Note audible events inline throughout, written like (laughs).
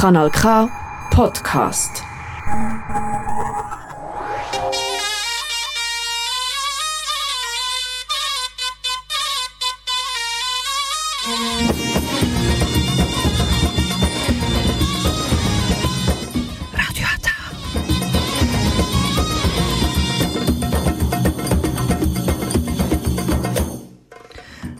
Kanal K Podcast.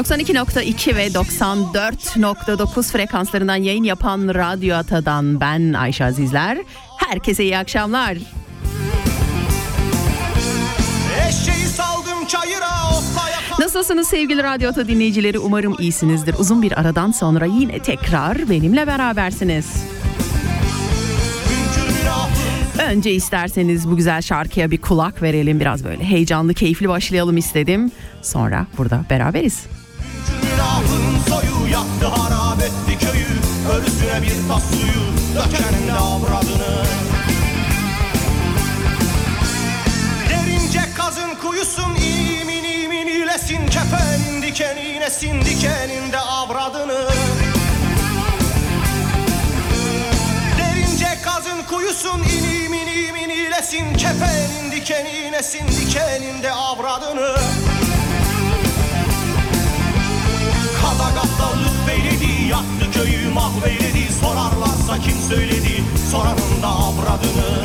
...92.2 ve 94.9 frekanslarından yayın yapan Radyo Ata'dan ben Ayşe Azizler. Herkese iyi akşamlar. Nasılsınız sevgili Radyo Ata dinleyicileri? Umarım iyisinizdir. Uzun bir aradan sonra yine tekrar benimle berabersiniz. Önce isterseniz bu güzel şarkıya bir kulak verelim. Biraz böyle heyecanlı, keyifli başlayalım istedim. Sonra burada beraberiz. Yaktı harap etti köyü. Ölüsüne bir tas suyu dökenin de avradını. Derince kazın kuyusun imin imin ilesin. Kefenin dikenine sin dikeninde avradını. Derince kazın kuyusun inim inim ilesin. Kefenin dikenine sin dikeninde avradını Kazakatlar lütfeyledi Yaktı köyü mahveyledi Sorarlarsa kim söyledi Soranın da avradını.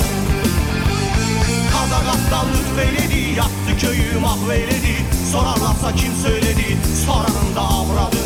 Kazakatlar lütfeyledi Yaktı köyü mahveyledi Sorarlarsa kim söyledi Soranın da avradını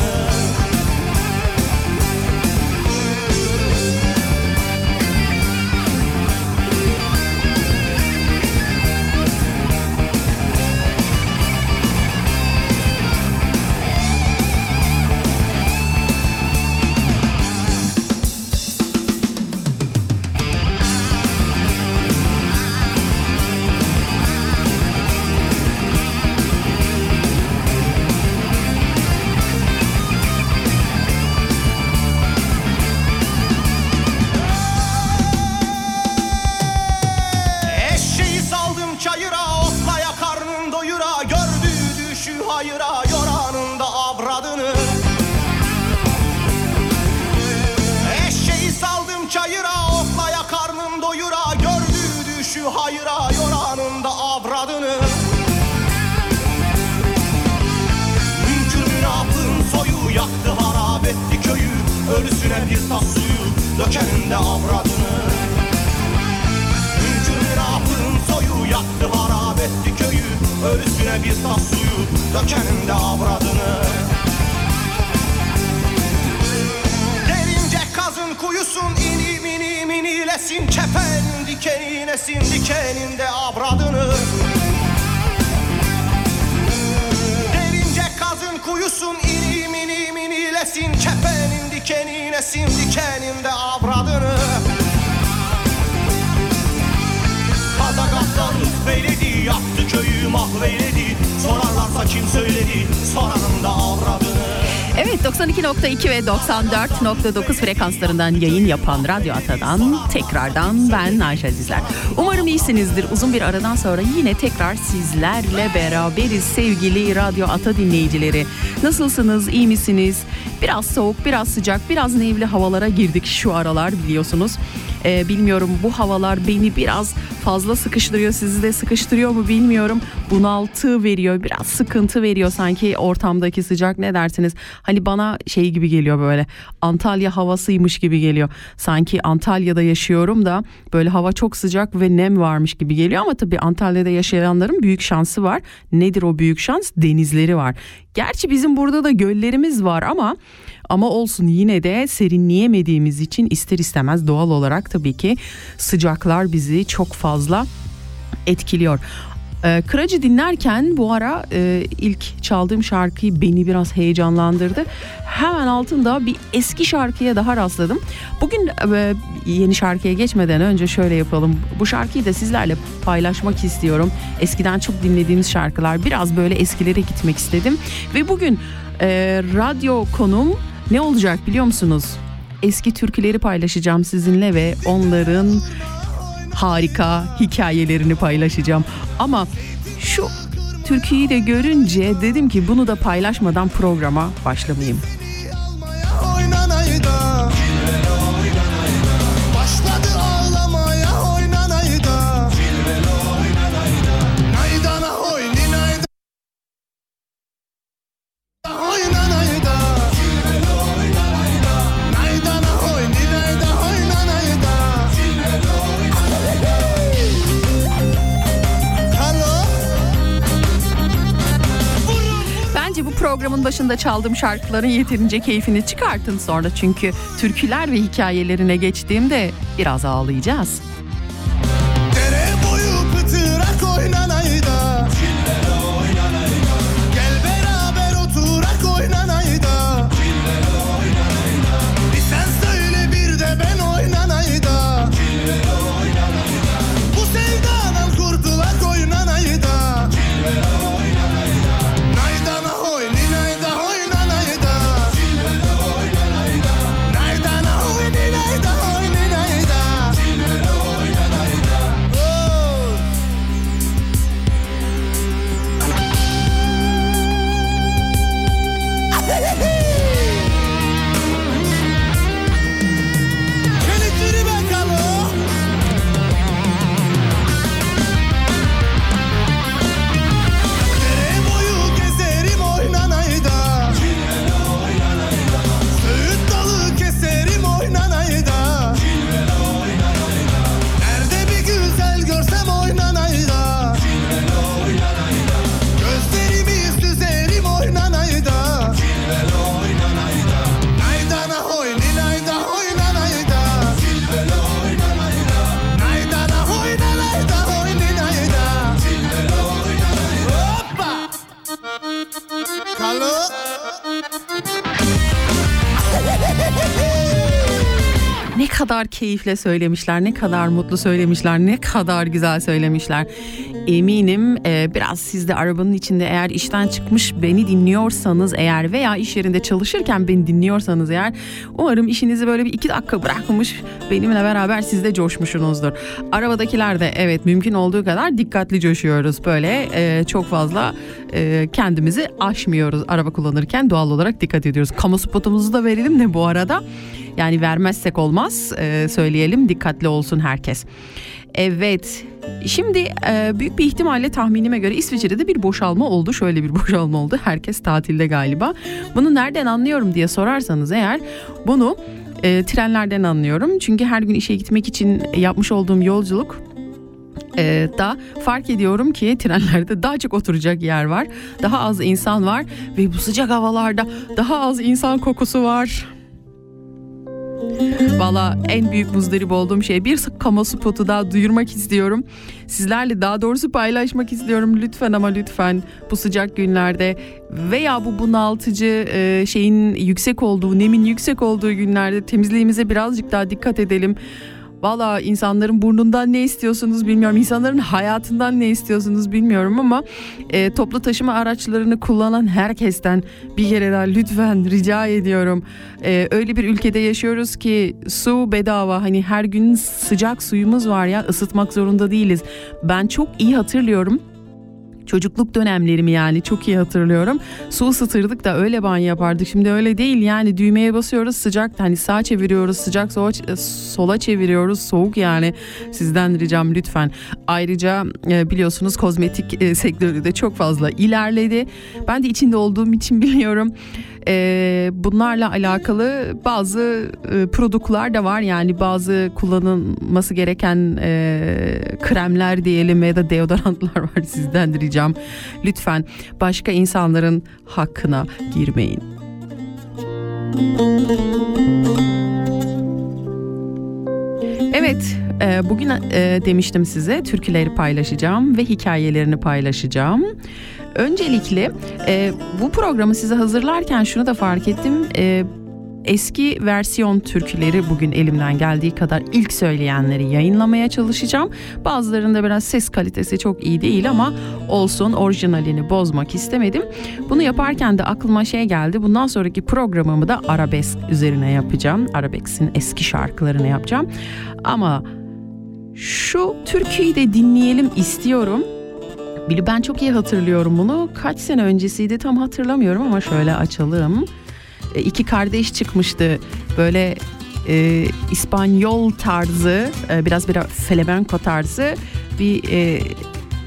kim söyledi Soranın da avradını Evet 92.2 ve 94.9 frekanslarından yayın yapan Radyo Ata'dan tekrardan ben Ayşe Azizler. Umarım iyisinizdir. Uzun bir aradan sonra yine tekrar sizlerle beraberiz sevgili Radyo Ata dinleyicileri. Nasılsınız? iyi misiniz? Biraz soğuk, biraz sıcak, biraz nemli havalara girdik şu aralar biliyorsunuz. Ee, bilmiyorum bu havalar beni biraz fazla sıkıştırıyor. Sizi de sıkıştırıyor mu bilmiyorum. Bunaltı veriyor. Biraz sıkıntı veriyor sanki ortamdaki sıcak ne dersiniz? Hani bana şey gibi geliyor böyle. Antalya havasıymış gibi geliyor. Sanki Antalya'da yaşıyorum da böyle hava çok sıcak ve nem varmış gibi geliyor ama tabii Antalya'da yaşayanların büyük şansı var. Nedir o büyük şans? Denizleri var. Gerçi bizim burada da göllerimiz var ama ama olsun yine de serinleyemediğimiz için ister istemez doğal olarak tabii ki sıcaklar bizi çok fazla etkiliyor. Ee, Kıracı dinlerken bu ara e, ilk çaldığım şarkıyı beni biraz heyecanlandırdı. Hemen altında bir eski şarkıya daha rastladım. Bugün e, yeni şarkıya geçmeden önce şöyle yapalım. Bu şarkıyı da sizlerle paylaşmak istiyorum. Eskiden çok dinlediğimiz şarkılar. Biraz böyle eskilere gitmek istedim. Ve bugün e, radyo konum ne olacak biliyor musunuz? Eski türküleri paylaşacağım sizinle ve onların harika hikayelerini paylaşacağım. Ama şu türküyü de görünce dedim ki bunu da paylaşmadan programa başlamayayım. Oynanayda başında çaldığım şarkıların yeterince keyfini çıkartın sonra çünkü türküler ve hikayelerine geçtiğimde biraz ağlayacağız. Kadar keyifle söylemişler, ne kadar mutlu söylemişler, ne kadar güzel söylemişler. Eminim e, biraz siz de arabanın içinde eğer işten çıkmış beni dinliyorsanız eğer veya iş yerinde çalışırken beni dinliyorsanız eğer umarım işinizi böyle bir iki dakika bırakmış benimle beraber siz de coşmuşsunuzdur. Arabadakiler de evet mümkün olduğu kadar dikkatli coşuyoruz böyle e, çok fazla e, kendimizi aşmıyoruz araba kullanırken doğal olarak dikkat ediyoruz. Kamu spotumuzu da verelim de bu arada. Yani vermezsek olmaz Ee, söyleyelim dikkatli olsun herkes. Evet şimdi e, büyük bir ihtimalle tahminime göre İsviçre'de bir boşalma oldu. Şöyle bir (laughs) boşalma oldu. Herkes tatilde galiba. Bunu nereden anlıyorum diye sorarsanız eğer bunu e, trenlerden anlıyorum. Çünkü her gün işe gitmek için yapmış olduğum yolculuk e, da fark ediyorum ki trenlerde daha çok oturacak yer var. Daha az insan var ve bu sıcak havalarda daha az insan kokusu var. Valla en büyük muzdarip olduğum şey bir kamu spotu daha duyurmak istiyorum. Sizlerle daha doğrusu paylaşmak istiyorum lütfen ama lütfen bu sıcak günlerde veya bu bunaltıcı e, şeyin yüksek olduğu, nemin yüksek olduğu günlerde temizliğimize birazcık daha dikkat edelim. Valla insanların burnundan ne istiyorsunuz bilmiyorum. İnsanların hayatından ne istiyorsunuz bilmiyorum ama e, toplu taşıma araçlarını kullanan herkesten bir kere daha lütfen (laughs) rica ediyorum. E, öyle bir ülkede yaşıyoruz ki su bedava. Hani her gün sıcak suyumuz var ya ısıtmak zorunda değiliz. Ben çok iyi hatırlıyorum. Çocukluk dönemlerimi yani çok iyi hatırlıyorum. Su ısıtırdık da öyle banyo yapardık. Şimdi öyle değil yani düğmeye basıyoruz sıcak hani sağa çeviriyoruz sıcak sola, sola çeviriyoruz soğuk yani sizden ricam lütfen. Ayrıca e, biliyorsunuz kozmetik e, sektörü de çok fazla ilerledi. Ben de içinde olduğum için (laughs) biliyorum. E, bunlarla alakalı bazı e, produktlar da var yani bazı kullanılması gereken e, kremler diyelim ya da deodorantlar (laughs) var sizden de ricam. Lütfen başka insanların hakkına girmeyin. Evet e, bugün e, demiştim size türküleri paylaşacağım ve hikayelerini paylaşacağım. Öncelikle e, bu programı size hazırlarken şunu da fark ettim. E, eski versiyon türküleri bugün elimden geldiği kadar ilk söyleyenleri yayınlamaya çalışacağım. Bazılarında biraz ses kalitesi çok iyi değil ama olsun orijinalini bozmak istemedim. Bunu yaparken de aklıma şey geldi. Bundan sonraki programımı da arabesk üzerine yapacağım. Arabesk'in eski şarkılarını yapacağım. Ama şu türküyü de dinleyelim istiyorum. Bili ben çok iyi hatırlıyorum bunu. Kaç sene öncesiydi tam hatırlamıyorum ama şöyle açalım. E, iki kardeş çıkmıştı. Böyle e, İspanyol tarzı, e, biraz biraz flamenco tarzı bir e,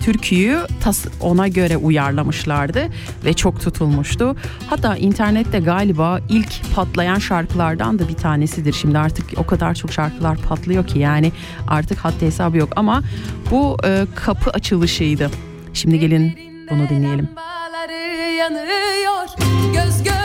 türküyü tas ona göre uyarlamışlardı ve çok tutulmuştu. Hatta internette galiba ilk patlayan şarkılardan da bir tanesidir. Şimdi artık o kadar çok şarkılar patlıyor ki yani artık haddi hesabı yok ama bu e, kapı açılışıydı. Şimdi gelin bunu dinleyelim. Yanıyor Göz göz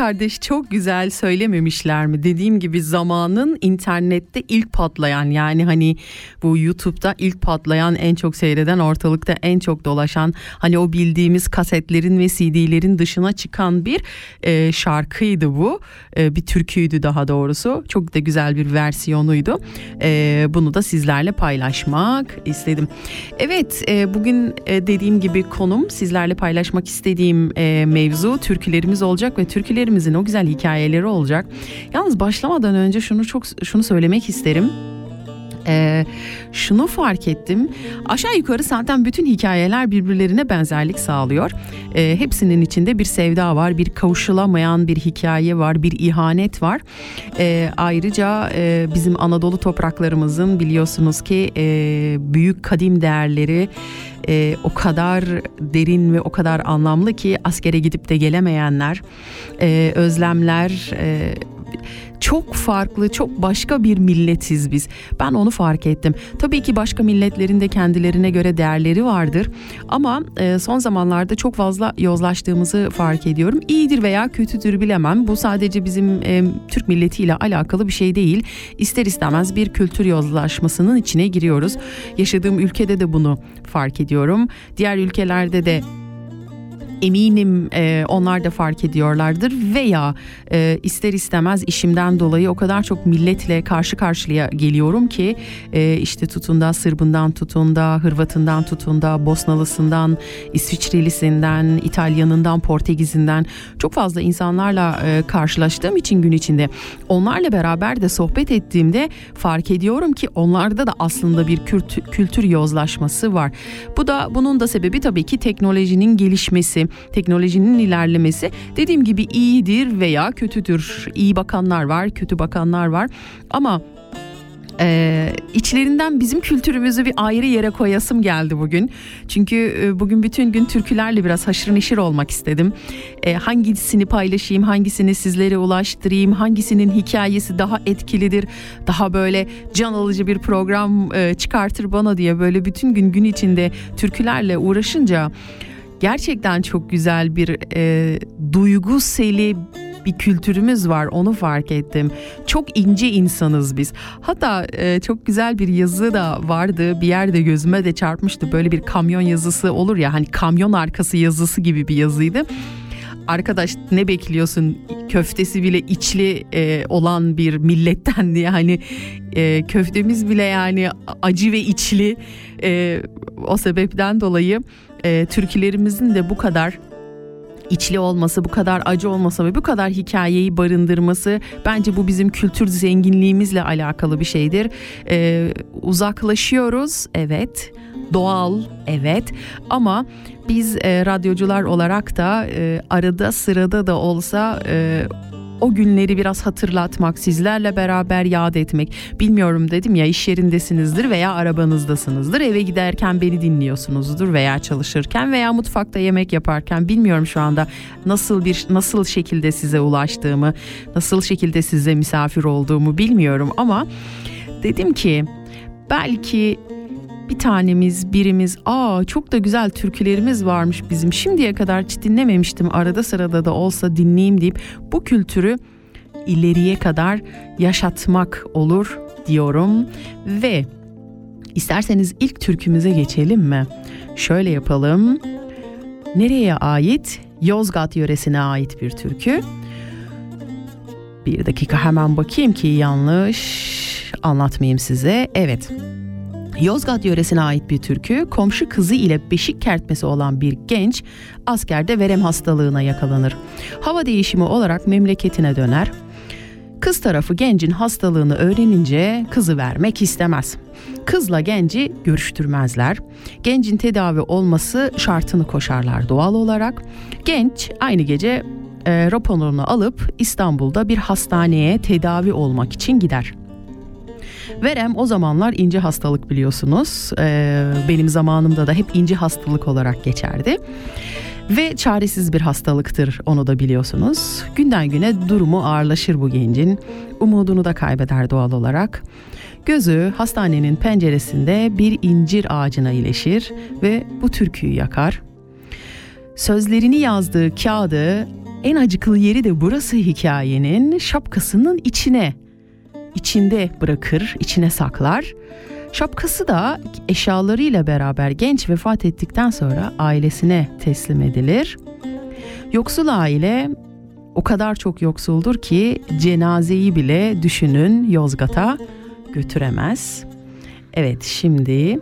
kardeş çok güzel söylememişler mi? Dediğim gibi zamanın internette ilk patlayan yani hani bu YouTube'da ilk patlayan en çok seyreden ortalıkta en çok dolaşan hani o bildiğimiz kasetlerin ve CD'lerin dışına çıkan bir e, şarkıydı bu. E, bir türküydü daha doğrusu. Çok da güzel bir versiyonuydu. E, bunu da sizlerle paylaşmak istedim. Evet e, bugün e, dediğim gibi konum sizlerle paylaşmak istediğim e, mevzu türkülerimiz olacak ve türkülerimizin o güzel hikayeleri olacak. Yalnız başlamadan önce şunu çok şunu söylemek isterim. Ee, şunu fark ettim. Aşağı yukarı zaten bütün hikayeler birbirlerine benzerlik sağlıyor. Ee, hepsinin içinde bir sevda var, bir kavuşulamayan bir hikaye var, bir ihanet var. Ee, ayrıca e, bizim Anadolu topraklarımızın biliyorsunuz ki e, büyük kadim değerleri e, o kadar derin ve o kadar anlamlı ki askere gidip de gelemeyenler, e, özlemler... E, çok farklı, çok başka bir milletiz biz. Ben onu fark ettim. Tabii ki başka milletlerin de kendilerine göre değerleri vardır. Ama e, son zamanlarda çok fazla yozlaştığımızı fark ediyorum. İyidir veya kötüdür bilemem. Bu sadece bizim e, Türk milletiyle alakalı bir şey değil. İster istemez bir kültür yozlaşmasının içine giriyoruz. Yaşadığım ülkede de bunu fark ediyorum. Diğer ülkelerde de eminim e, onlar da fark ediyorlardır. Veya e, ister istemez işimden dolayı o kadar çok milletle karşı karşıya geliyorum ki e, işte tutun da Sırbından tutun da Hırvatından tutun da Bosnalısından İsviçrelisinden İtalyanından Portekiz'inden çok fazla insanlarla e, karşılaştığım için gün içinde. Onlarla beraber de sohbet ettiğimde fark ediyorum ki onlarda da aslında bir kültür, kültür yozlaşması var. Bu da bunun da sebebi tabii ki teknolojinin gelişmesi, teknolojinin ilerlemesi. Dediğim gibi iyidir veya kötüdür. İyi bakanlar var, kötü bakanlar var. Ama ee, içlerinden bizim kültürümüzü bir ayrı yere koyasım geldi bugün. Çünkü e, bugün bütün gün türkülerle biraz haşır neşir olmak istedim. Ee, hangisini paylaşayım, hangisini sizlere ulaştırayım, hangisinin hikayesi daha etkilidir, daha böyle can alıcı bir program e, çıkartır bana diye böyle bütün gün gün içinde türkülerle uğraşınca gerçekten çok güzel bir e, duygu seli bir kültürümüz var onu fark ettim. Çok ince insanız biz. Hatta e, çok güzel bir yazı da vardı bir yerde gözüme de çarpmıştı. Böyle bir kamyon yazısı olur ya hani kamyon arkası yazısı gibi bir yazıydı. Arkadaş ne bekliyorsun köftesi bile içli e, olan bir milletten (laughs) diye hani e, köftemiz bile yani acı ve içli e, o sebepten dolayı e, türkülerimizin de bu kadar içli olması, bu kadar acı olması ve bu kadar hikayeyi barındırması bence bu bizim kültür zenginliğimizle alakalı bir şeydir. Ee, uzaklaşıyoruz, evet. Doğal, evet. Ama biz e, radyocular olarak da e, arada sırada da olsa e, o günleri biraz hatırlatmak, sizlerle beraber yad etmek. Bilmiyorum dedim ya iş yerindesinizdir veya arabanızdasınızdır. Eve giderken beni dinliyorsunuzdur veya çalışırken veya mutfakta yemek yaparken bilmiyorum şu anda nasıl bir nasıl şekilde size ulaştığımı, nasıl şekilde size misafir olduğumu bilmiyorum ama dedim ki belki bir tanemiz birimiz aa çok da güzel türkülerimiz varmış bizim şimdiye kadar hiç dinlememiştim arada sırada da olsa dinleyeyim deyip bu kültürü ileriye kadar yaşatmak olur diyorum ve isterseniz ilk türkümüze geçelim mi? Şöyle yapalım. Nereye ait? Yozgat yöresine ait bir türkü. Bir dakika hemen bakayım ki yanlış anlatmayayım size. Evet. Yozgat yöresine ait bir türkü, komşu kızı ile beşik kertmesi olan bir genç askerde verem hastalığına yakalanır. Hava değişimi olarak memleketine döner. Kız tarafı gencin hastalığını öğrenince kızı vermek istemez. Kızla genci görüştürmezler. Gencin tedavi olması şartını koşarlar doğal olarak. Genç aynı gece e, raporunu alıp İstanbul'da bir hastaneye tedavi olmak için gider. Verem o zamanlar ince hastalık biliyorsunuz. Ee, benim zamanımda da hep ince hastalık olarak geçerdi. Ve çaresiz bir hastalıktır onu da biliyorsunuz. Günden güne durumu ağırlaşır bu gencin. Umudunu da kaybeder doğal olarak. Gözü hastanenin penceresinde bir incir ağacına iyileşir ve bu türküyü yakar. Sözlerini yazdığı kağıdı en acıklı yeri de burası hikayenin şapkasının içine içinde bırakır, içine saklar. Şapkası da eşyalarıyla beraber genç vefat ettikten sonra ailesine teslim edilir. Yoksul aile o kadar çok yoksuldur ki cenazeyi bile düşünün Yozgat'a götüremez. Evet şimdi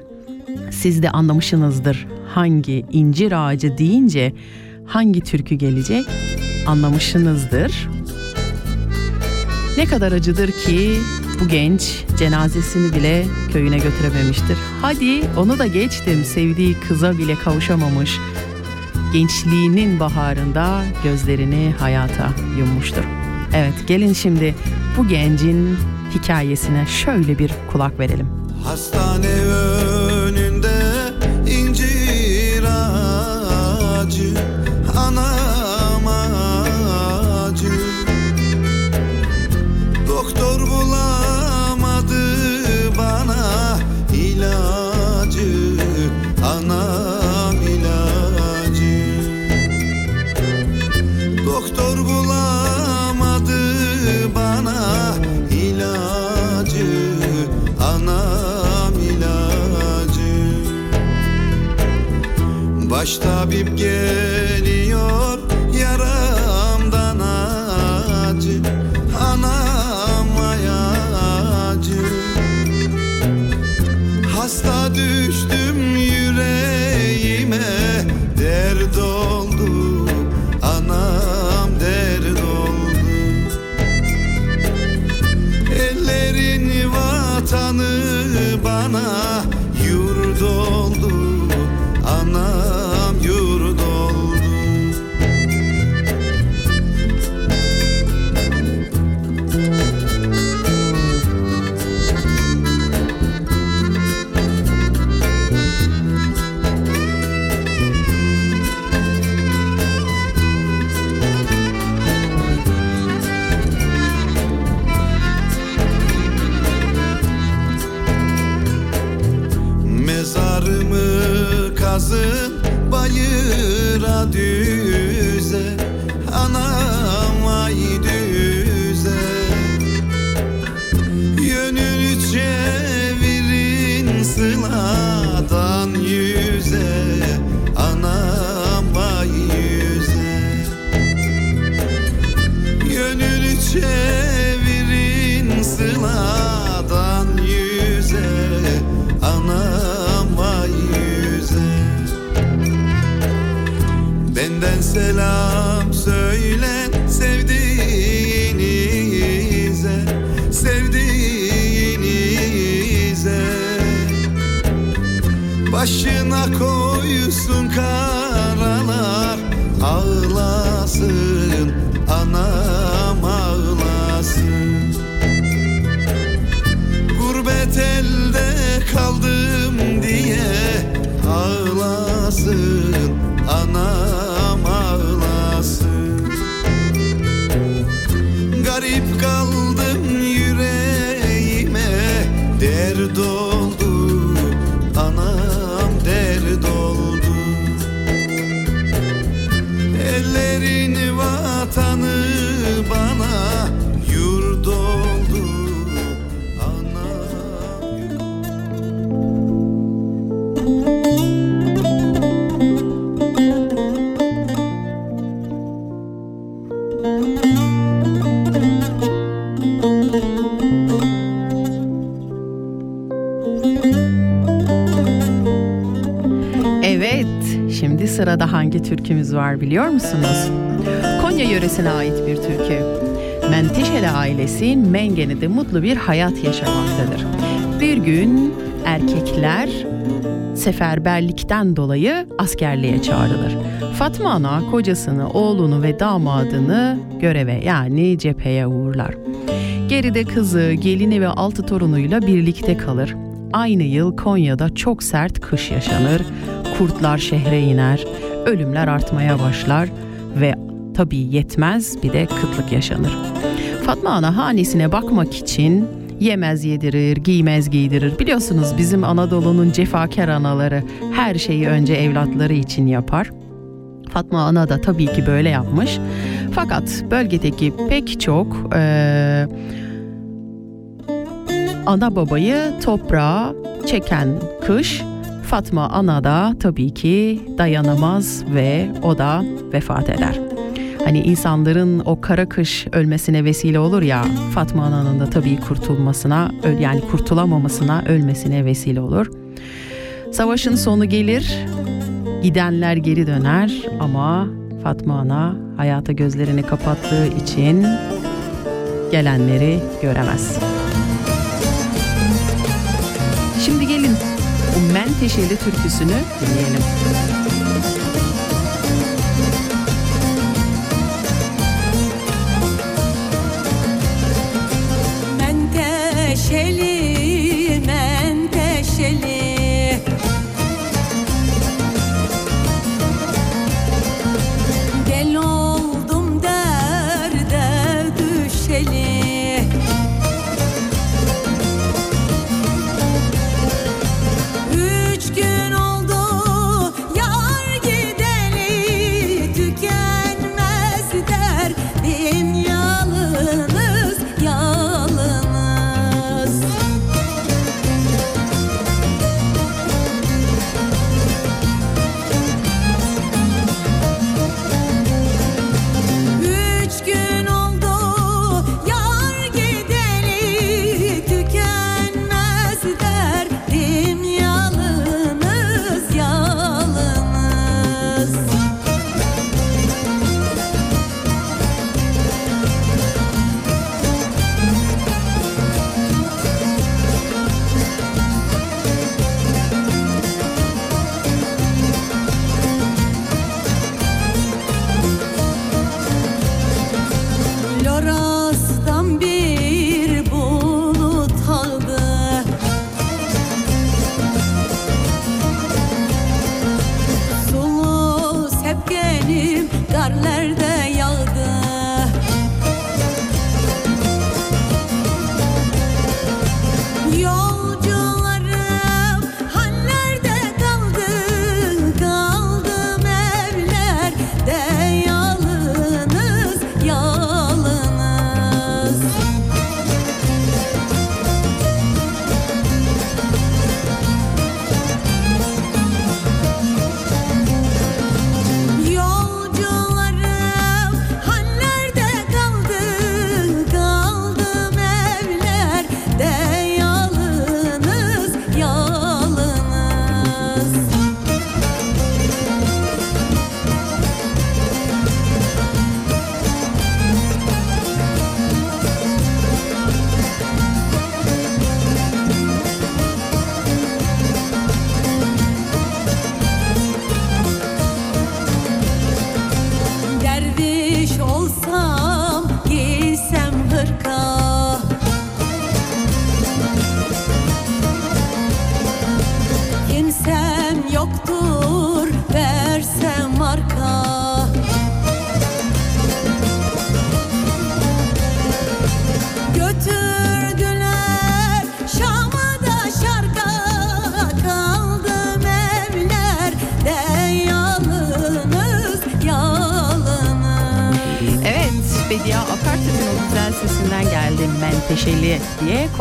siz de anlamışsınızdır hangi incir ağacı deyince hangi türkü gelecek anlamışsınızdır. Ne kadar acıdır ki bu genç cenazesini bile köyüne götürememiştir. Hadi onu da geçtim sevdiği kıza bile kavuşamamış. Gençliğinin baharında gözlerini hayata yummuştur. Evet gelin şimdi bu gencin hikayesine şöyle bir kulak verelim. Hastane önünde tabip geliyor hangi türkümüz var biliyor musunuz? Konya yöresine ait bir türkü. Menteşeli ailesi Mengene'de mutlu bir hayat yaşamaktadır. Bir gün erkekler seferberlikten dolayı askerliğe çağrılır. Fatma Ana kocasını, oğlunu ve damadını göreve yani cepheye uğurlar. Geride kızı, gelini ve altı torunuyla birlikte kalır. Aynı yıl Konya'da çok sert kış yaşanır. Kurtlar şehre iner, ölümler artmaya başlar ve tabii yetmez bir de kıtlık yaşanır. Fatma Ana hanesine bakmak için yemez yedirir, giymez giydirir. Biliyorsunuz bizim Anadolu'nun cefakar anaları her şeyi önce evlatları için yapar. Fatma Ana da tabii ki böyle yapmış. Fakat bölgedeki pek çok eee, ana babayı toprağa çeken kış Fatma Ana da tabii ki dayanamaz ve o da vefat eder. Hani insanların o kara kış ölmesine vesile olur ya Fatma Ana'nın da tabii kurtulmasına yani kurtulamamasına ölmesine vesile olur. Savaşın sonu gelir gidenler geri döner ama Fatma Ana hayata gözlerini kapattığı için gelenleri göremez. Bu menteşeli türküsünü dinleyelim. Menteşeli,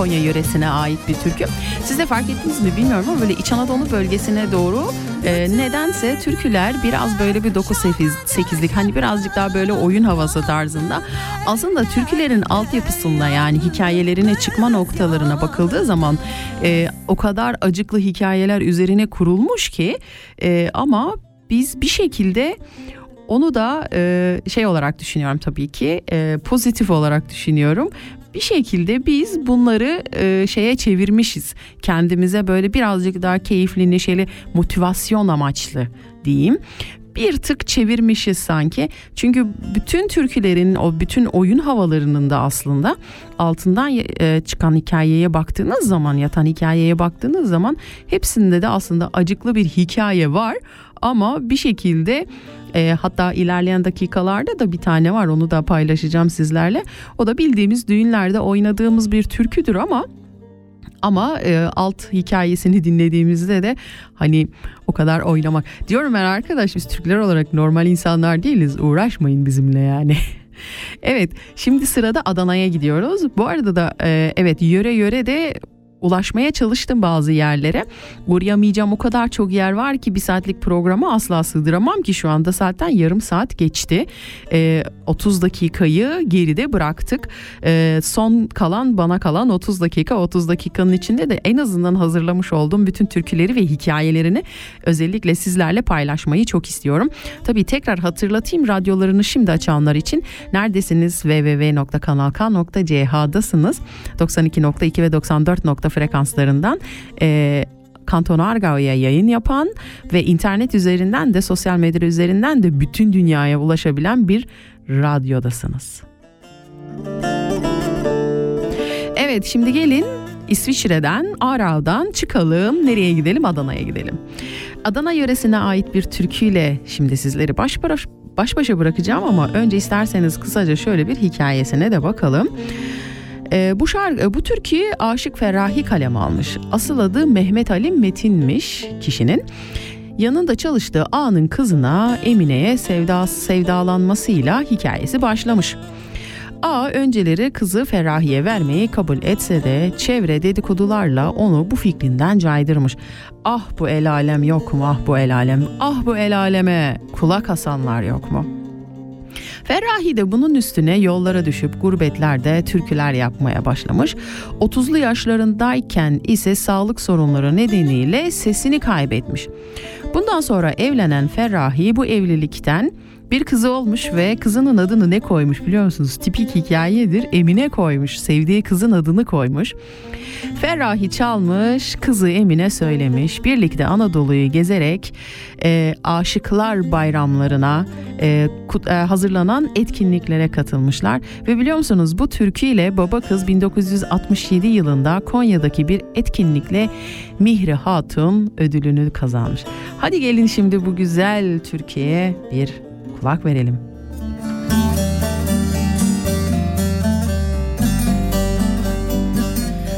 Konya yöresine ait bir türkü. Siz de fark ettiniz mi bilmiyorum ama böyle İç Anadolu bölgesine doğru e, nedense türküler biraz böyle bir 9-8'lik hani birazcık daha böyle oyun havası tarzında. Aslında türkülerin altyapısında yani hikayelerine çıkma noktalarına bakıldığı zaman e, o kadar acıklı hikayeler üzerine kurulmuş ki e, ama biz bir şekilde onu da e, şey olarak düşünüyorum tabii ki e, pozitif olarak düşünüyorum. Bir şekilde biz bunları e, şeye çevirmişiz. Kendimize böyle birazcık daha keyifli, neşeli, motivasyon amaçlı diyeyim. Bir tık çevirmişiz sanki. Çünkü bütün türkülerin o bütün oyun havalarının da aslında altından e, çıkan hikayeye baktığınız zaman, yatan hikayeye baktığınız zaman hepsinde de aslında acıklı bir hikaye var. Ama bir şekilde e, hatta ilerleyen dakikalarda da bir tane var onu da paylaşacağım sizlerle. O da bildiğimiz düğünlerde oynadığımız bir türküdür ama ama e, alt hikayesini dinlediğimizde de hani o kadar oynamak. Diyorum ben arkadaş biz Türkler olarak normal insanlar değiliz uğraşmayın bizimle yani. (laughs) Evet şimdi sırada Adana'ya gidiyoruz. Bu arada da e, evet yöre yöre de ulaşmaya çalıştım bazı yerlere. Uğrayamayacağım o kadar çok yer var ki bir saatlik programı asla sığdıramam ki şu anda zaten yarım saat geçti. Ee, 30 dakikayı geride bıraktık. Ee, son kalan bana kalan 30 dakika 30 dakikanın içinde de en azından hazırlamış olduğum bütün türküleri ve hikayelerini özellikle sizlerle paylaşmayı çok istiyorum. Tabii tekrar hatırlatayım radyolarını şimdi açanlar için neredesiniz www.kanalk.ch'dasınız 92.2 ve 94. frekanslarından e, Kanton Argau'ya yayın yapan ve internet üzerinden de sosyal medya üzerinden de bütün dünyaya ulaşabilen bir radyodasınız. Evet şimdi gelin İsviçre'den, Aarau'dan çıkalım. Nereye gidelim? Adana'ya gidelim. Adana yöresine ait bir türküyle şimdi sizleri baş, baş başa bırakacağım ama önce isterseniz kısaca şöyle bir hikayesine de bakalım. Ee, bu şarkı, bu türküyü Aşık Ferrahi kalem almış. Asıl adı Mehmet Ali Metin'miş kişinin. Yanında çalıştığı ağanın kızına Emine'ye sevda, sevdalanmasıyla hikayesi başlamış. A önceleri kızı Ferrahi'ye vermeyi kabul etse de çevre dedikodularla onu bu fikrinden caydırmış. Ah bu el alem yok mu ah bu el alem ah bu el aleme kulak asanlar yok mu? Ferrahi de bunun üstüne yollara düşüp gurbetlerde türküler yapmaya başlamış. 30'lu yaşlarındayken ise sağlık sorunları nedeniyle sesini kaybetmiş. Bundan sonra evlenen Ferrahi bu evlilikten bir kızı olmuş ve kızının adını ne koymuş biliyor musunuz? Tipik hikayedir. Emine koymuş. Sevdiği kızın adını koymuş. Ferrahi çalmış, kızı Emine söylemiş. Birlikte Anadolu'yu gezerek e, aşıklar bayramlarına e, kut- e, hazırlanan etkinliklere katılmışlar. Ve biliyor musunuz bu türküyle baba kız 1967 yılında Konya'daki bir etkinlikle Mihri Hatun ödülünü kazanmış. Hadi gelin şimdi bu güzel Türkiye'ye bir kulak verelim.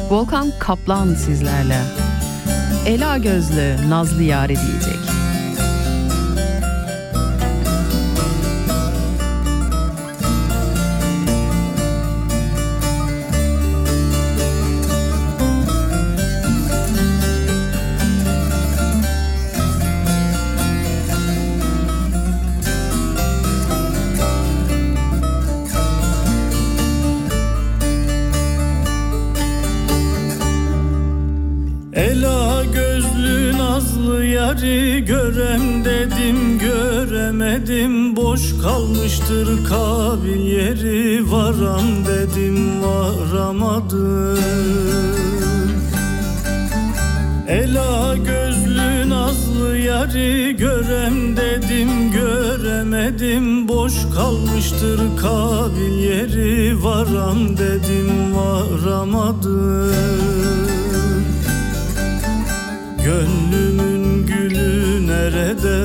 Volkan Kaplan sizlerle. Ela gözlü Nazlı Yare diyecek. Göremedim Boş kalmıştır kabil yeri varam dedim varamadım. Ela gözlü nazlı yari görem dedim göremedim Boş kalmıştır kabil yeri varam dedim varamadım. Gönlümün nerede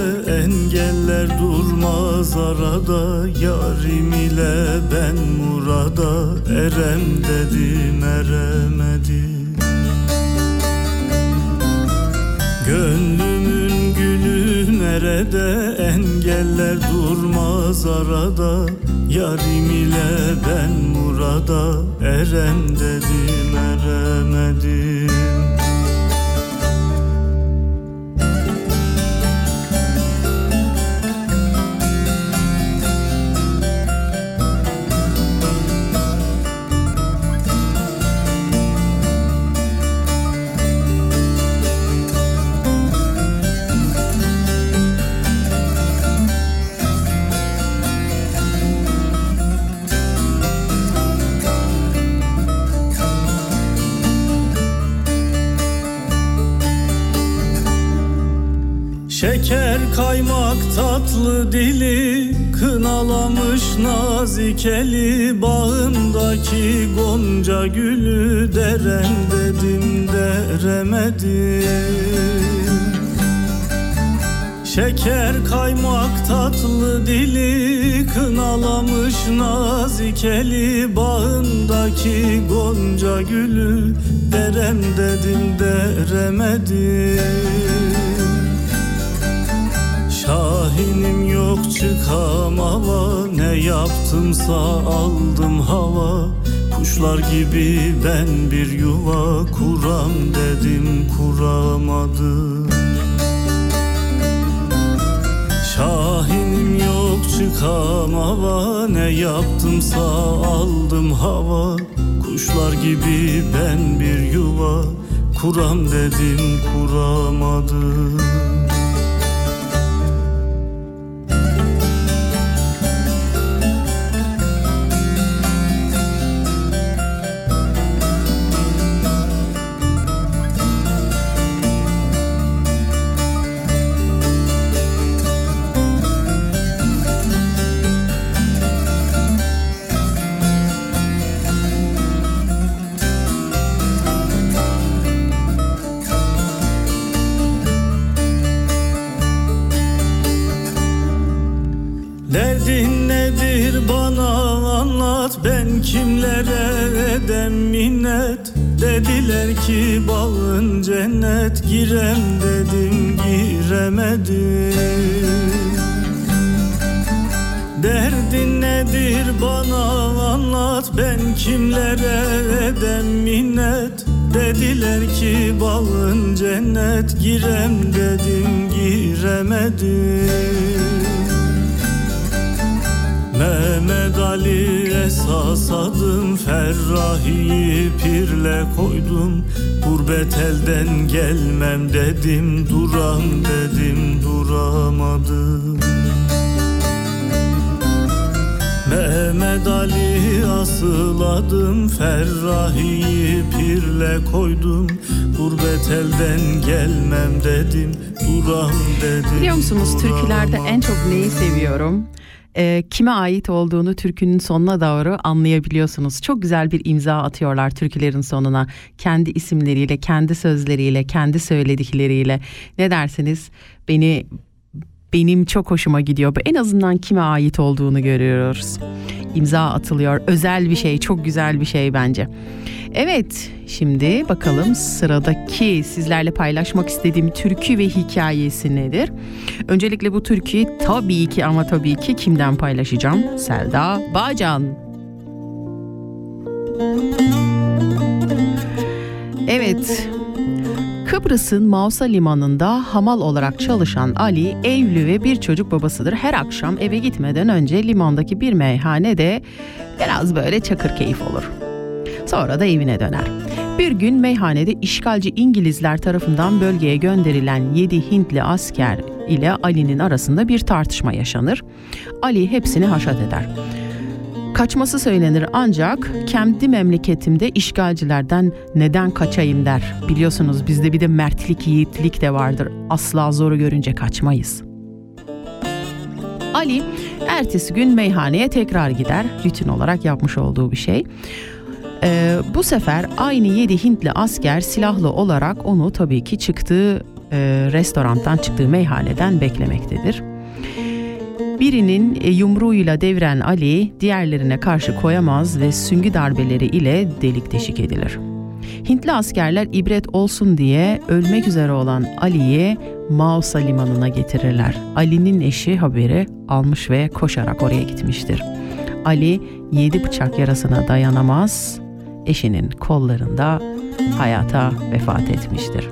engeller durmaz arada Yarim ile ben murada. Erem dedim eremedim. Gönlümün gülü nerede? Engeller durmaz arada. Yarim ile ben murada. Erem dedim eremedim kaymak tatlı dili Kınalamış nazik eli Bağımdaki gonca gülü Derem dedim deremedim. Şeker kaymak tatlı dili Kınalamış nazik eli Bağındaki gonca gülü Derem dedim deremedim Şahinim yok çıkam hava Ne yaptımsa aldım hava Kuşlar gibi ben bir yuva kuram dedim kuramadım. Şahinim yok çıkam hava Ne yaptımsa aldım hava Kuşlar gibi ben bir yuva Kuram dedim kuramadım Girem dedim giremedim. Derdin nedir? Bana anlat. Ben kimlere edem minnet? Dediler ki bağın cennet. Girem dedim giremedim. Mehmet Ali esas adım Ferrahi'yi pirle koydum Gurbet gelmem dedim Duram dedim duramadım Mehmet Ali asıl adım Ferrahi'yi pirle koydum Gurbet elden gelmem dedim Duram dedim Biliyor musunuz türkülerde duramadım. en çok neyi seviyorum? Ee, kime ait olduğunu türkünün sonuna doğru anlayabiliyorsunuz. Çok güzel bir imza atıyorlar türkülerin sonuna. Kendi isimleriyle, kendi sözleriyle, kendi söyledikleriyle. Ne dersiniz? Beni benim çok hoşuma gidiyor. En azından kime ait olduğunu görüyoruz. İmza atılıyor. Özel bir şey, çok güzel bir şey bence. Evet, şimdi bakalım sıradaki sizlerle paylaşmak istediğim türkü ve hikayesi nedir? Öncelikle bu türküyü tabii ki ama tabii ki kimden paylaşacağım? Selda Bağcan. Evet, Kıbrıs'ın Mausa limanında hamal olarak çalışan Ali evli ve bir çocuk babasıdır. Her akşam eve gitmeden önce limandaki bir meyhanede biraz böyle çakır keyif olur. Sonra da evine döner. Bir gün meyhanede işgalci İngilizler tarafından bölgeye gönderilen 7 Hintli asker ile Ali'nin arasında bir tartışma yaşanır. Ali hepsini haşat eder. Kaçması söylenir ancak kendi memleketimde işgalcilerden neden kaçayım der. Biliyorsunuz bizde bir de mertlik, yiğitlik de vardır. Asla zoru görünce kaçmayız. Ali ertesi gün meyhaneye tekrar gider. Rutin olarak yapmış olduğu bir şey. Ee, bu sefer aynı yedi Hintli asker silahlı olarak onu tabii ki çıktığı e, restorandan çıktığı meyhaneden beklemektedir. Birinin e, yumruğuyla deviren Ali diğerlerine karşı koyamaz ve süngü darbeleri ile delik deşik edilir. Hintli askerler ibret olsun diye ölmek üzere olan Ali'yi Mausa limanına getirirler. Ali'nin eşi haberi almış ve koşarak oraya gitmiştir. Ali yedi bıçak yarasına dayanamaz, eşinin kollarında hayata vefat etmiştir.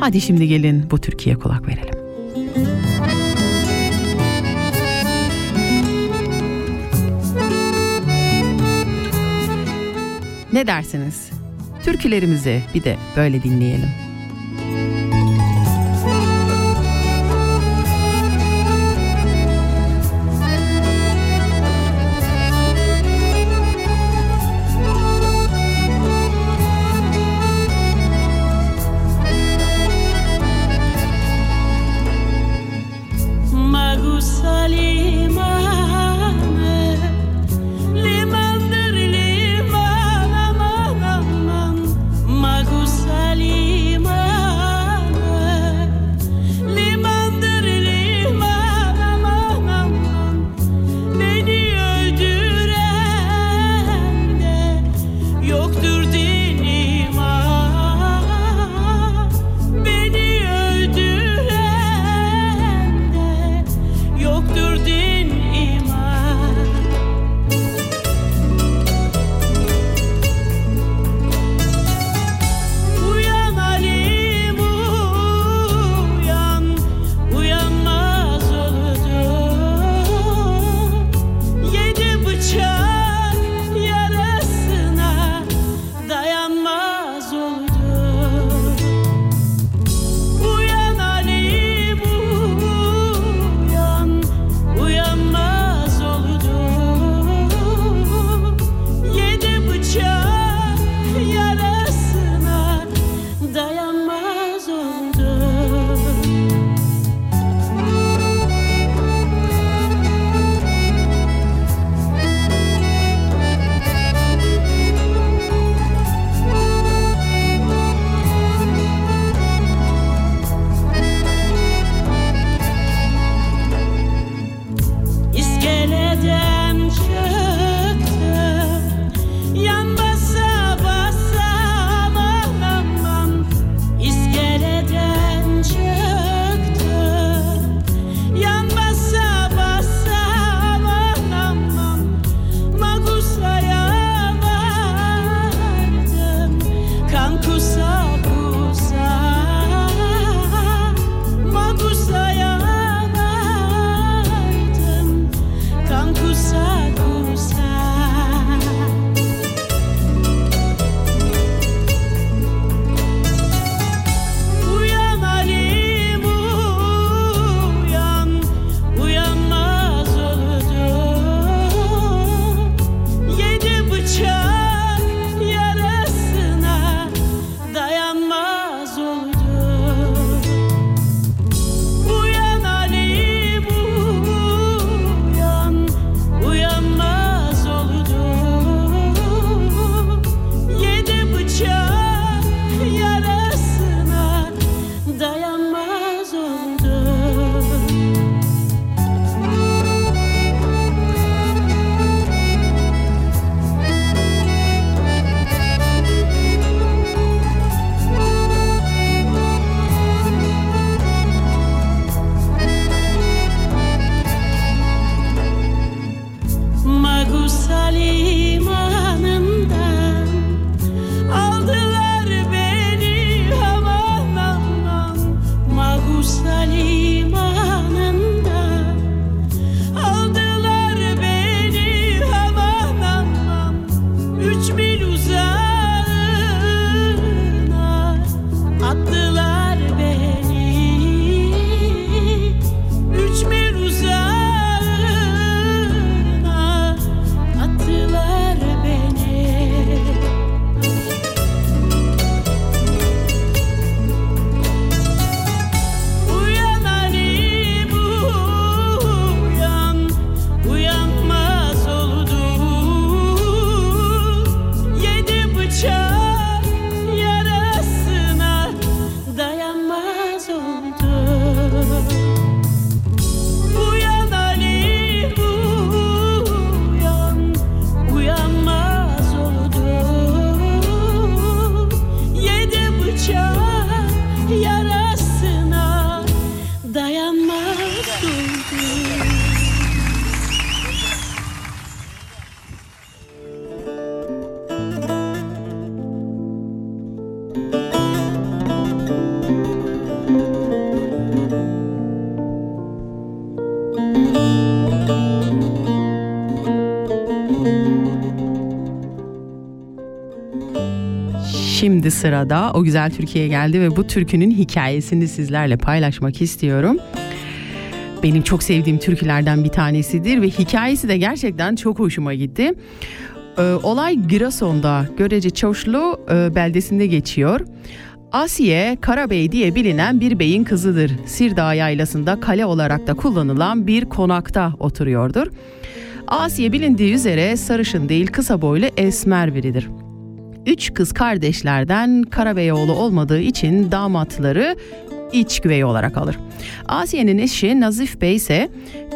Hadi şimdi gelin bu Türkiye kulak verelim. Ne dersiniz? Türkülerimizi bir de böyle dinleyelim. Sırada o güzel Türkiye geldi ve bu türkünün hikayesini sizlerle paylaşmak istiyorum. Benim çok sevdiğim türkülerden bir tanesidir ve hikayesi de gerçekten çok hoşuma gitti. Ee, olay Giresun'da Görece Çavuşlu e, beldesinde geçiyor. Asiye Karabey diye bilinen bir beyin kızıdır. Sirdağ yaylasında kale olarak da kullanılan bir konakta oturuyordur. Asiye bilindiği üzere sarışın değil kısa boylu esmer biridir. Üç kız kardeşlerden Karabeyoğlu olmadığı için damatları iç güvey olarak alır. Asiye'nin eşi Nazif Bey ise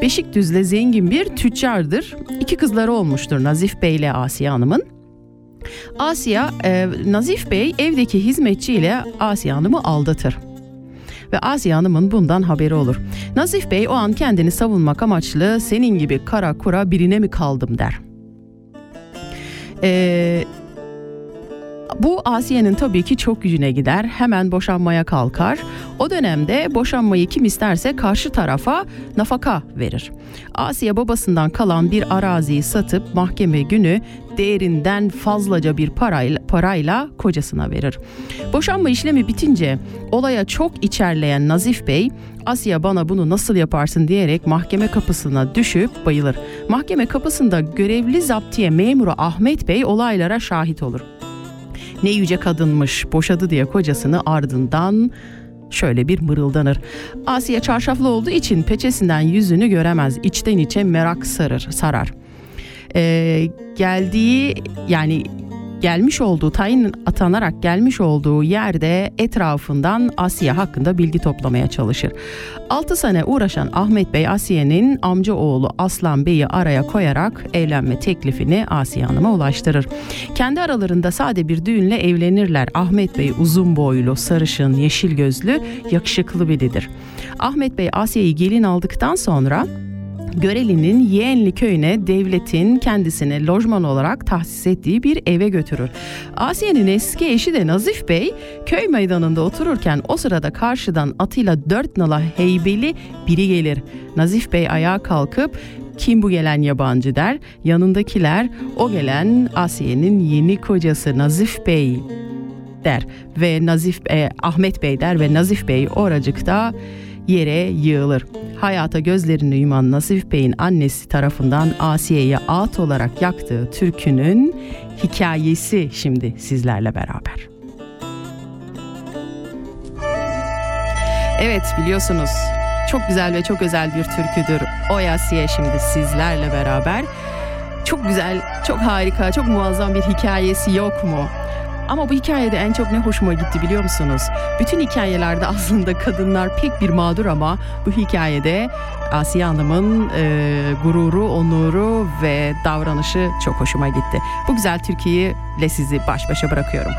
Beşikdüz'le zengin bir tüccardır. İki kızları olmuştur Nazif Bey ile Asiye Hanım'ın. Asiye, e, Nazif Bey evdeki hizmetçiyle Asiye Hanım'ı aldatır. Ve Asiye Hanım'ın bundan haberi olur. Nazif Bey o an kendini savunmak amaçlı senin gibi kara kura birine mi kaldım der. Eee bu Asiye'nin tabii ki çok gücüne gider. Hemen boşanmaya kalkar. O dönemde boşanmayı kim isterse karşı tarafa nafaka verir. Asiye babasından kalan bir araziyi satıp mahkeme günü değerinden fazlaca bir parayla, parayla kocasına verir. Boşanma işlemi bitince olaya çok içerleyen Nazif Bey Asya bana bunu nasıl yaparsın diyerek mahkeme kapısına düşüp bayılır. Mahkeme kapısında görevli zaptiye memuru Ahmet Bey olaylara şahit olur ne yüce kadınmış boşadı diye kocasını ardından şöyle bir mırıldanır. Asiye çarşaflı olduğu için peçesinden yüzünü göremez. İçten içe merak sarır, sarar. Ee, geldiği yani gelmiş olduğu tayin atanarak gelmiş olduğu yerde etrafından Asiye hakkında bilgi toplamaya çalışır. 6 sene uğraşan Ahmet Bey Asiye'nin amca oğlu Aslan Bey'i araya koyarak evlenme teklifini Asiye Hanım'a ulaştırır. Kendi aralarında sade bir düğünle evlenirler. Ahmet Bey uzun boylu, sarışın, yeşil gözlü, yakışıklı biridir. Ahmet Bey Asiye'yi gelin aldıktan sonra Göreli'nin Yeğenli köyüne devletin kendisine lojman olarak tahsis ettiği bir eve götürür. Asiye'nin eski eşi de Nazif Bey köy meydanında otururken o sırada karşıdan atıyla dört nala heybeli biri gelir. Nazif Bey ayağa kalkıp kim bu gelen yabancı der. Yanındakiler o gelen Asiye'nin yeni kocası Nazif Bey der ve Nazif e, Ahmet Bey der ve Nazif Bey oracıkta yere yığılır. Hayata gözlerini yuman Nazif Bey'in annesi tarafından Asiye'yi ağıt olarak yaktığı türkünün hikayesi şimdi sizlerle beraber. Evet biliyorsunuz çok güzel ve çok özel bir türküdür. O Asiye şimdi sizlerle beraber. Çok güzel, çok harika, çok muazzam bir hikayesi yok mu? Ama bu hikayede en çok ne hoşuma gitti biliyor musunuz? Bütün hikayelerde aslında kadınlar pek bir mağdur ama bu hikayede Asiye Hanım'ın e, gururu, onuru ve davranışı çok hoşuma gitti. Bu güzel Türkiye'yi ile sizi baş başa bırakıyorum.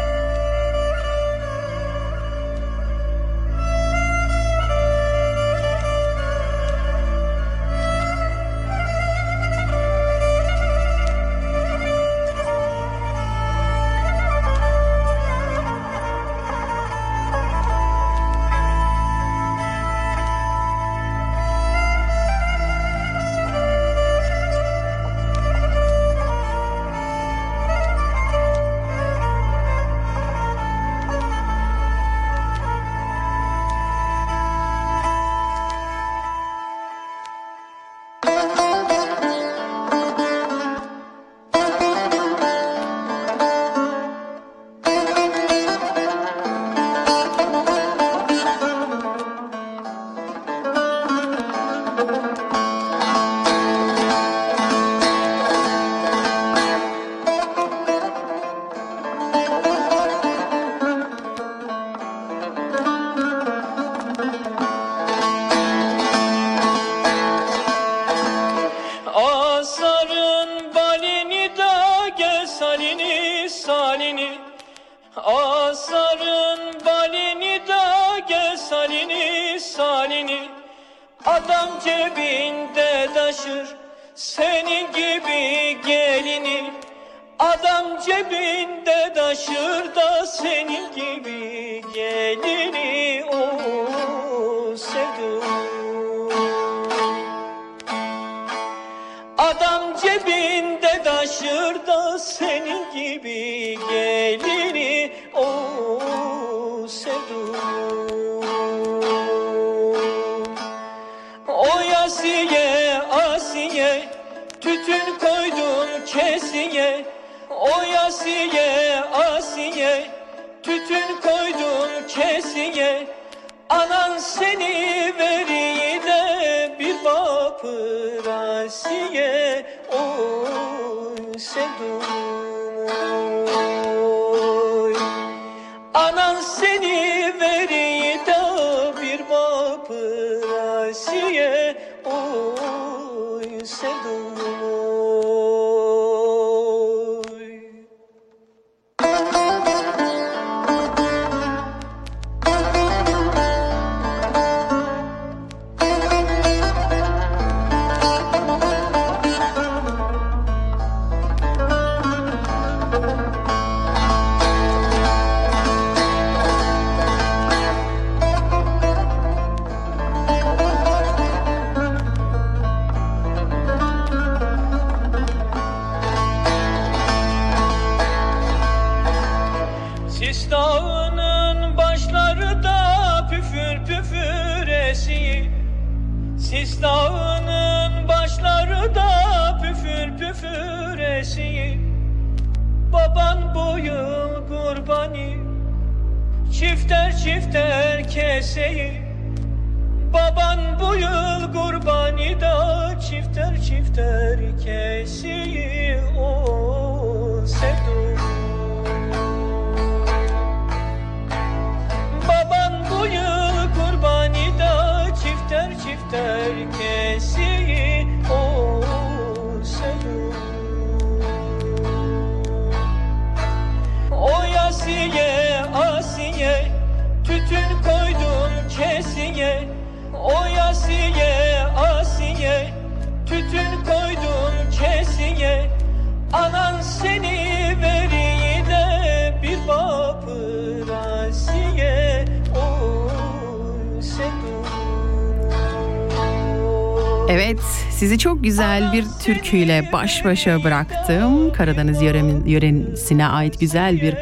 Güzel bir türküyle baş başa bıraktım. Karadeniz yöremin, yöresine ait güzel bir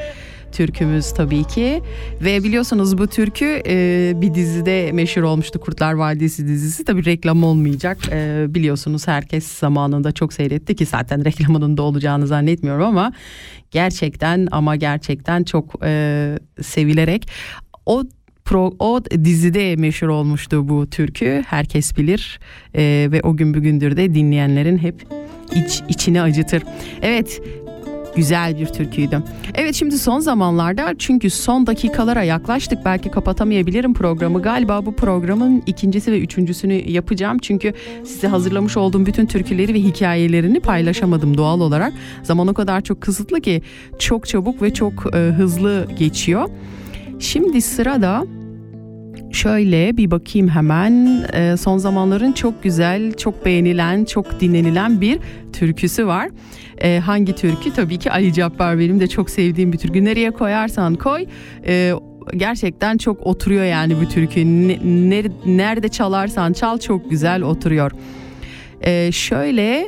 türkümüz tabii ki. Ve biliyorsunuz bu türkü e, bir dizide meşhur olmuştu. Kurtlar Vadisi dizisi. Tabii reklam olmayacak. E, biliyorsunuz herkes zamanında çok seyretti ki zaten (laughs) reklamının da olacağını zannetmiyorum ama gerçekten ama gerçekten çok e, sevilerek o pro, o dizide meşhur olmuştu bu türkü. Herkes bilir Ee, ve o gün bugündür de dinleyenlerin hep iç içini acıtır. Evet. Güzel bir türküydü. Evet şimdi son zamanlarda çünkü son dakikalara yaklaştık belki kapatamayabilirim programı. Galiba bu programın ikincisi ve üçüncüsünü yapacağım. Çünkü size hazırlamış olduğum bütün türküleri ve hikayelerini paylaşamadım doğal olarak. Zaman o kadar çok kısıtlı ki çok çabuk ve çok e, hızlı geçiyor. Şimdi sırada şöyle bir bakayım hemen Ee, son zamanların çok güzel, çok beğenilen, çok dinlenilen bir türküsü var. Ee, hangi türkü? Tabii ki Ali Cabbar benim de çok sevdiğim bir türkü. Nereye koyarsan koy. Ee, gerçekten çok oturuyor yani bu türkü. Ne- ner- nerede çalarsan çal çok güzel oturuyor. Şöyle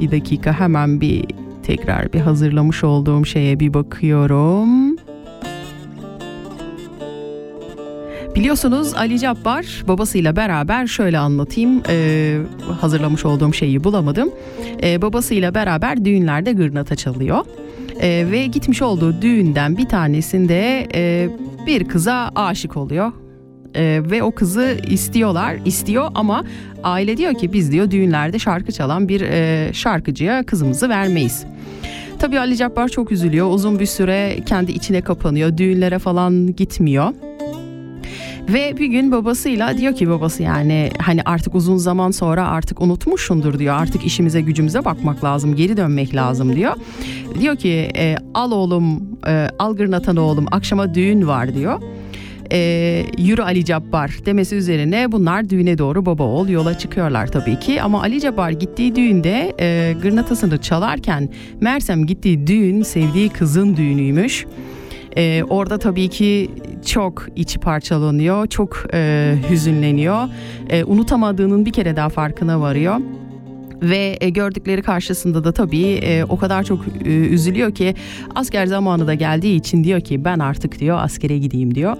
bir dakika hemen bir tekrar bir hazırlamış olduğum şeye bir bakıyorum. Biliyorsunuz Ali Cabbar babasıyla beraber şöyle anlatayım Ee, hazırlamış olduğum şeyi bulamadım. Ee, babasıyla beraber düğünlerde gırnata çalıyor. Ee, ve gitmiş olduğu düğünden bir tanesinde e, bir kıza aşık oluyor. Ee, ve o kızı istiyorlar istiyor ama aile diyor ki biz diyor düğünlerde şarkı çalan bir e, şarkıcıya kızımızı vermeyiz. Tabii Ali Cabbar çok üzülüyor uzun bir süre kendi içine kapanıyor düğünlere falan gitmiyor. Ve bir gün babasıyla diyor ki babası yani hani artık uzun zaman sonra artık unutmuşsundur diyor. Artık işimize gücümüze bakmak lazım, geri dönmek lazım diyor. Diyor ki e, al oğlum, e, al gırnatan oğlum akşama düğün var diyor. E, yürü Ali Cabbar demesi üzerine bunlar düğüne doğru baba oğul yola çıkıyorlar tabii ki. Ama Ali Cabbar gittiği düğünde e, gırnatasını çalarken Mersem gittiği düğün sevdiği kızın düğünüymüş. Ee, orada tabii ki çok içi parçalanıyor, çok e, hüzünleniyor. E, unutamadığının bir kere daha farkına varıyor. Ve e, gördükleri karşısında da tabii e, o kadar çok e, üzülüyor ki asker zamanı da geldiği için diyor ki ben artık diyor askere gideyim diyor.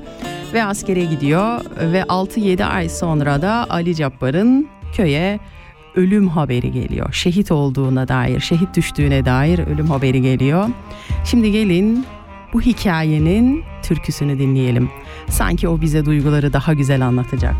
Ve askere gidiyor ve 6-7 ay sonra da Ali Cabbar'ın köye ölüm haberi geliyor. Şehit olduğuna dair, şehit düştüğüne dair ölüm haberi geliyor. Şimdi gelin bu hikayenin türküsünü dinleyelim. Sanki o bize duyguları daha güzel anlatacak.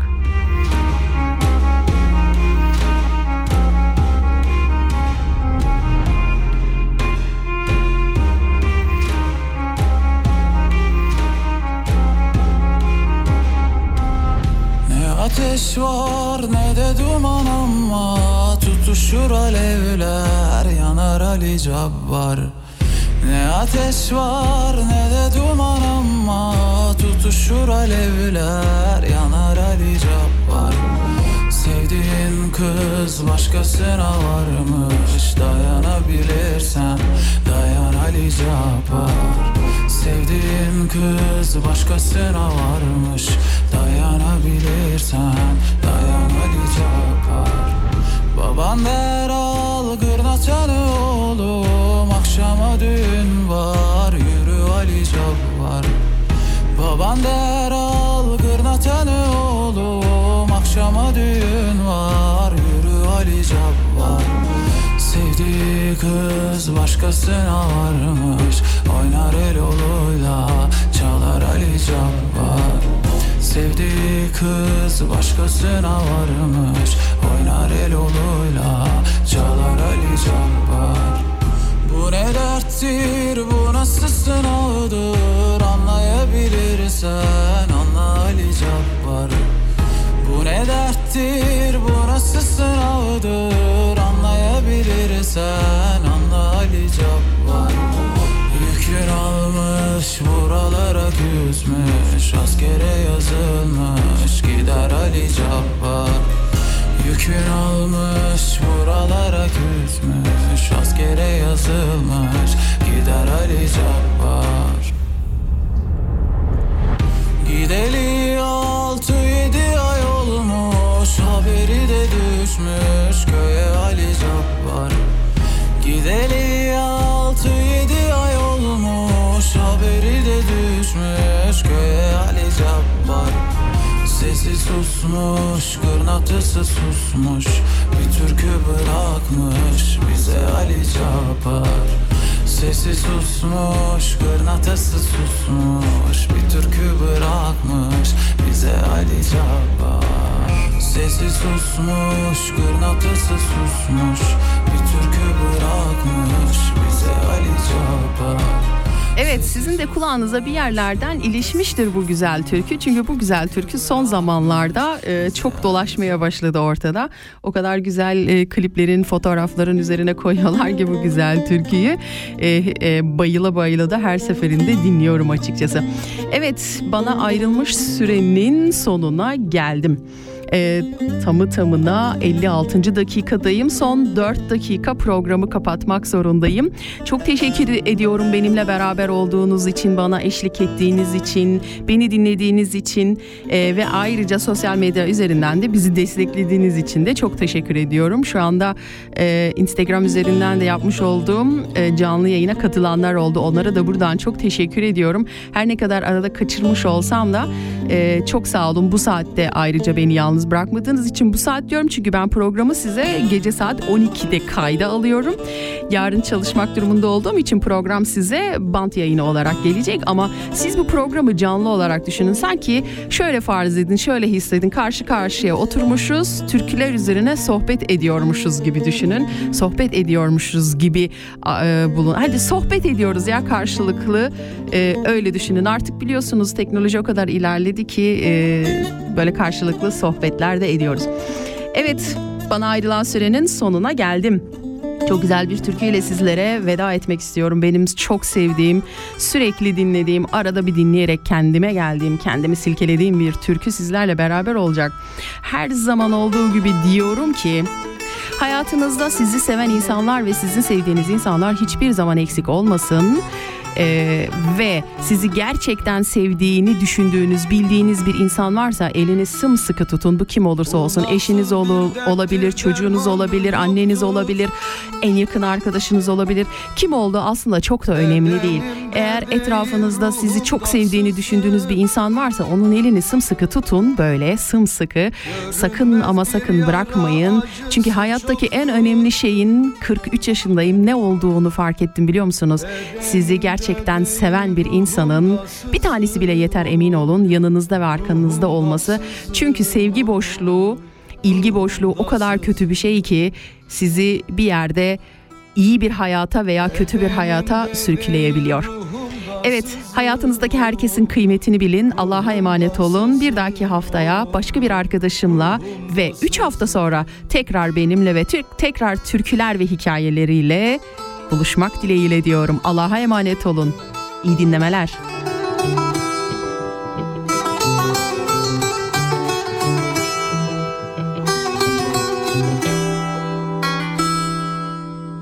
Ateş var ne de duman ama Tutuşur alevler yanar Ali Cabbar Ne ateş var ne de duman ama Tutuşur alevler yanar Ali Cabbar. Sevdiğin kız başkasına varmış Dayanabilirsen dayan Ali Cabbar. Sevdiğin kız başkasına varmış Dayanabilirsen dayan Ali Cabbar. Baban der al gırnatanı oğlum Akşama düğün var yürü Ali Cabbar Baban der al gırnatanı oğlum Akşama düğün var yürü Ali Cabbar Sevdiği kız başkasına varmış Oynar el oluyla çalar Ali Cabbar Sevdiği kız başkasına varmış Oynar el oluyla çalar Ali Cabbar Bu ne derttir bu nasıl sınavdır Anlayabilirsen anla Ali Cabbar. Bu ne derttir bu nasıl sınavdır Anlayabilirsen anla Ali Cabbar. Yükün almış buralara küsmüş Askere yazılmış gider Ali Cabbar Yükün almış buralara küsmüş Askere yazılmış gider Ali Cabbar. Gideli altı yedi ay olmuş Haberi de düşmüş köye Ali Cabbar. Gideli altı yedi ay olmuş Haberi de düşmüş köye Ali Cabbar Sesi susmuş, kırnatısı susmuş. Bir türkü bırakmış bize Ali Cabbar Sesi susmuş, kırnatısı susmuş. Bir türkü bırakmış bize Ali Cabbar Sesi susmuş, kırnatısı susmuş. Bir türkü bırakmış bize Ali Cabbar Evet sizin de kulağınıza bir yerlerden ilişmiştir bu güzel türkü. Çünkü bu güzel türkü son zamanlarda e, çok dolaşmaya başladı ortada. O kadar güzel e, kliplerin, fotoğrafların üzerine koyuyorlar ki bu güzel türküyü. E, e, bayıla bayıla da her seferinde dinliyorum açıkçası. Evet bana ayrılmış sürenin sonuna geldim. E, tamı tamına 56. dakikadayım. Son 4 dakika programı kapatmak zorundayım. Çok teşekkür ediyorum benimle beraber olduğunuz için, bana eşlik ettiğiniz için, beni dinlediğiniz için e, ve ayrıca sosyal medya üzerinden de bizi desteklediğiniz için de çok teşekkür ediyorum. Şu anda e, Instagram üzerinden de yapmış olduğum e, canlı yayına katılanlar oldu. Onlara da buradan çok teşekkür ediyorum. Her ne kadar arada kaçırmış olsam da e, çok sağ olun bu saatte ayrıca beni yalnız yalnız bırakmadığınız için bu saat diyorum çünkü ben programı size gece saat 12'de kayda alıyorum. Yarın çalışmak durumunda olduğum için program size bant yayını olarak gelecek ama siz bu programı canlı olarak düşünün. Sanki şöyle farz edin, şöyle hissedin. Karşı karşıya oturmuşuz, türküler üzerine sohbet ediyormuşuz gibi düşünün. Sohbet ediyormuşuz gibi e, bulun. Hadi sohbet ediyoruz ya karşılıklı. E, öyle düşünün. Artık biliyorsunuz teknoloji o kadar ilerledi ki e, böyle karşılıklı sohbetler de ediyoruz. Evet, bana ayrılan sürenin sonuna geldim. Çok güzel bir türküyle sizlere veda etmek istiyorum. Benim çok sevdiğim, sürekli dinlediğim, arada bir dinleyerek kendime geldiğim, kendimi silkelediğim bir türkü sizlerle beraber olacak. Her zaman olduğu gibi diyorum ki hayatınızda sizi seven insanlar ve sizin sevdiğiniz insanlar hiçbir zaman eksik olmasın. Ee, ve sizi gerçekten sevdiğini düşündüğünüz, bildiğiniz bir insan varsa elini sımsıkı tutun. Bu kim olursa olsun. Eşiniz olur, olabilir, çocuğunuz olabilir, anneniz olabilir, en yakın arkadaşınız olabilir. Kim olduğu aslında çok da önemli değil. Eğer etrafınızda sizi çok sevdiğini düşündüğünüz bir insan varsa onun elini sımsıkı tutun. Böyle sımsıkı. Sakın ama sakın bırakmayın. Çünkü hayattaki en önemli şeyin 43 yaşındayım ne olduğunu fark ettim biliyor musunuz? Sizi gerçekten gerçekten seven bir insanın bir tanesi bile yeter emin olun yanınızda ve arkanızda olması. Çünkü sevgi boşluğu, ilgi boşluğu o kadar kötü bir şey ki sizi bir yerde iyi bir hayata veya kötü bir hayata sürükleyebiliyor. Evet, hayatınızdaki herkesin kıymetini bilin. Allah'a emanet olun. Bir dahaki haftaya başka bir arkadaşımla ve 3 hafta sonra tekrar benimle ve tekrar türküler ve hikayeleriyle buluşmak dileğiyle diyorum. Allah'a emanet olun. İyi dinlemeler.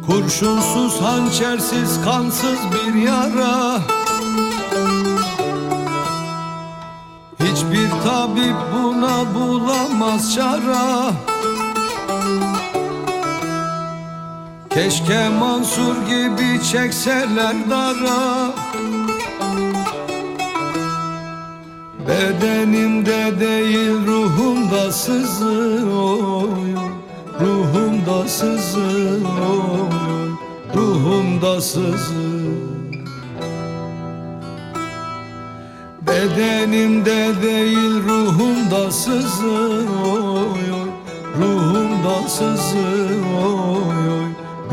Kurşunsuz, hançersiz, kansız bir yara Hiçbir tabip buna bulamaz çara Keşke Mansur gibi çekseler dara. Bedenimde değil ruhumda sızıyor. Ruhumda sızıyor Ruhumda sızıyor. Bedenimde değil ruhumda sızıyor. Ruhumda sızıyor